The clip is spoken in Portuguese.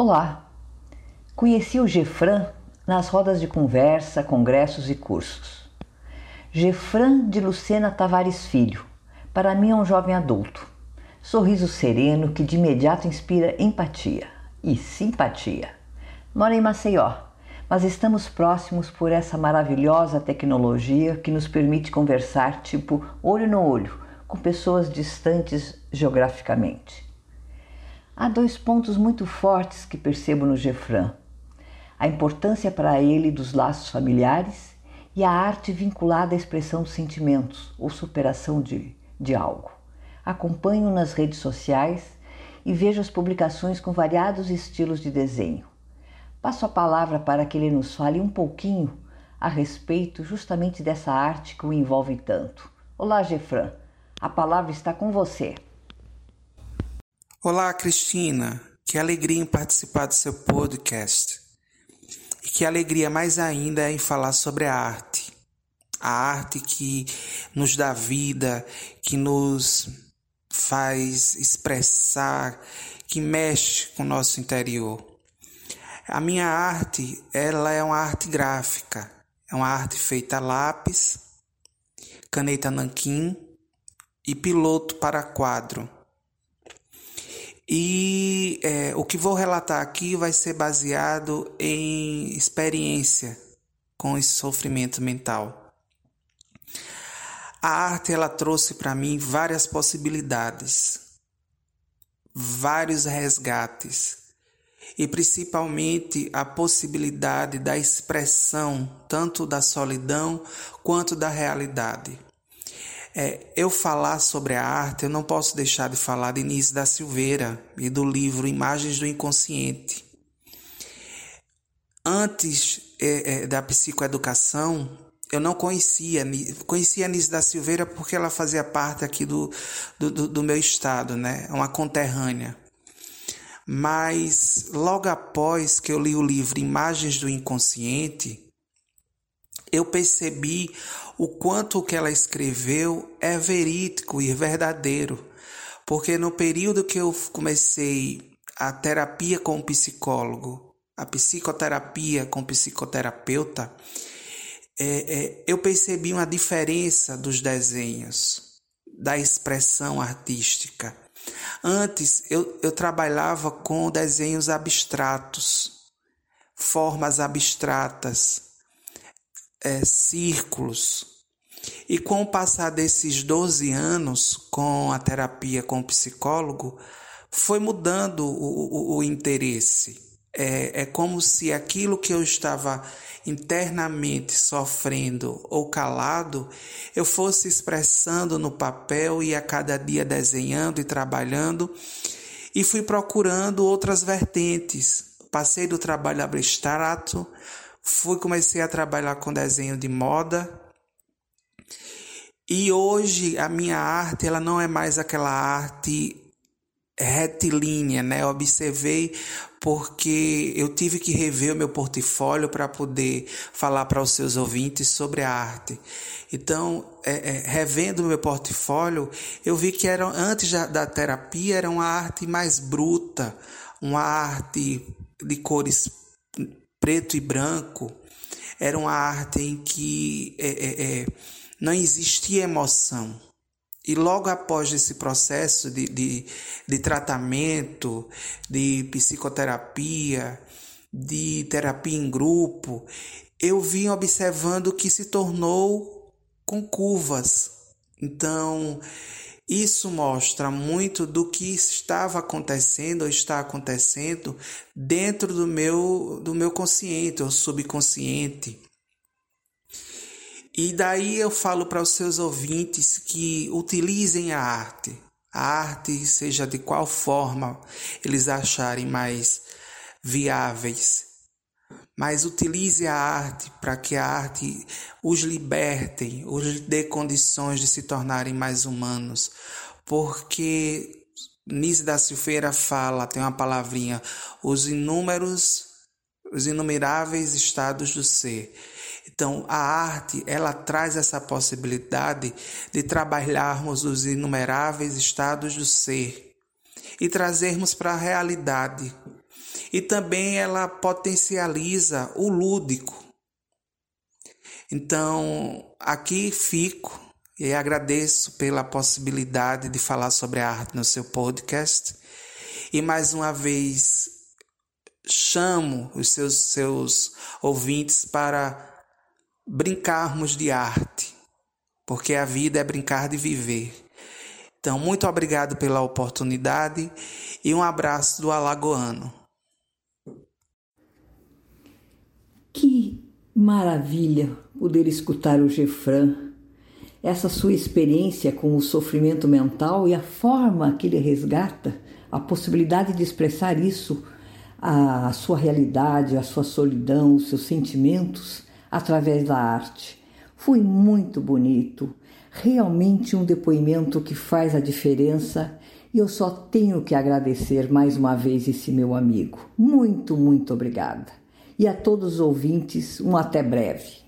Olá! Conheci o Gefran nas rodas de conversa, congressos e cursos. Gefran de Lucena Tavares Filho, para mim é um jovem adulto. Sorriso sereno que de imediato inspira empatia e simpatia. Mora em Maceió, mas estamos próximos por essa maravilhosa tecnologia que nos permite conversar tipo olho no olho com pessoas distantes geograficamente. Há dois pontos muito fortes que percebo no Gefran a importância para ele dos laços familiares e a arte vinculada à expressão de sentimentos ou superação de, de algo. Acompanho nas redes sociais e vejo as publicações com variados estilos de desenho. Passo a palavra para que ele nos fale um pouquinho a respeito justamente dessa arte que o envolve tanto. Olá, Gefran, a palavra está com você. Olá, Cristina. Que alegria em participar do seu podcast. E que alegria mais ainda em falar sobre a arte. A arte que nos dá vida, que nos faz expressar, que mexe com o nosso interior. A minha arte, ela é uma arte gráfica. É uma arte feita a lápis, caneta nanquim e piloto para quadro. E é, o que vou relatar aqui vai ser baseado em experiência com esse sofrimento mental. A arte ela trouxe para mim várias possibilidades, vários resgates e principalmente a possibilidade da expressão tanto da solidão quanto da realidade. É, eu falar sobre a arte, eu não posso deixar de falar de Inês da Silveira e do livro Imagens do Inconsciente. Antes é, é, da psicoeducação, eu não conhecia, conhecia a Nise da Silveira porque ela fazia parte aqui do, do, do meu estado, né? Uma conterrânea. Mas logo após que eu li o livro Imagens do Inconsciente, eu percebi o quanto o que ela escreveu é verídico e verdadeiro. Porque no período que eu comecei a terapia com o psicólogo, a psicoterapia com o psicoterapeuta, é, é, eu percebi uma diferença dos desenhos, da expressão artística. Antes eu, eu trabalhava com desenhos abstratos, formas abstratas é, círculos. E com o passar desses 12 anos com a terapia com o psicólogo, foi mudando o, o, o interesse. É, é como se aquilo que eu estava internamente sofrendo ou calado, eu fosse expressando no papel e a cada dia desenhando e trabalhando, e fui procurando outras vertentes. Passei do trabalho abstrato Fui comecei a trabalhar com desenho de moda. E hoje a minha arte, ela não é mais aquela arte retilínea, né? Observei porque eu tive que rever o meu portfólio para poder falar para os seus ouvintes sobre a arte. Então, é, é, revendo o meu portfólio, eu vi que era, antes da, da terapia era uma arte mais bruta, uma arte de cores preto e branco, era uma arte em que é, é, é, não existia emoção. E logo após esse processo de, de, de tratamento, de psicoterapia, de terapia em grupo, eu vim observando que se tornou com curvas. Então, isso mostra muito do que estava acontecendo ou está acontecendo dentro do meu, do meu consciente ou subconsciente. E daí eu falo para os seus ouvintes que utilizem a arte. A arte, seja de qual forma eles acharem mais viáveis, mas utilize a arte para que a arte os liberte, os dê condições de se tornarem mais humanos, porque Nise da Silveira fala, tem uma palavrinha, os inúmeros, os inumeráveis estados do ser. Então, a arte, ela traz essa possibilidade de trabalharmos os inumeráveis estados do ser e trazermos para a realidade e também ela potencializa o lúdico. Então, aqui fico e agradeço pela possibilidade de falar sobre a arte no seu podcast. E mais uma vez chamo os seus, seus ouvintes para brincarmos de arte, porque a vida é brincar de viver. Então, muito obrigado pela oportunidade e um abraço do Alagoano. Que maravilha poder escutar o Gefran, essa sua experiência com o sofrimento mental e a forma que ele resgata a possibilidade de expressar isso, a sua realidade, a sua solidão, os seus sentimentos através da arte. Foi muito bonito, realmente um depoimento que faz a diferença e eu só tenho que agradecer mais uma vez esse meu amigo. Muito, muito obrigada. E a todos os ouvintes, um até breve.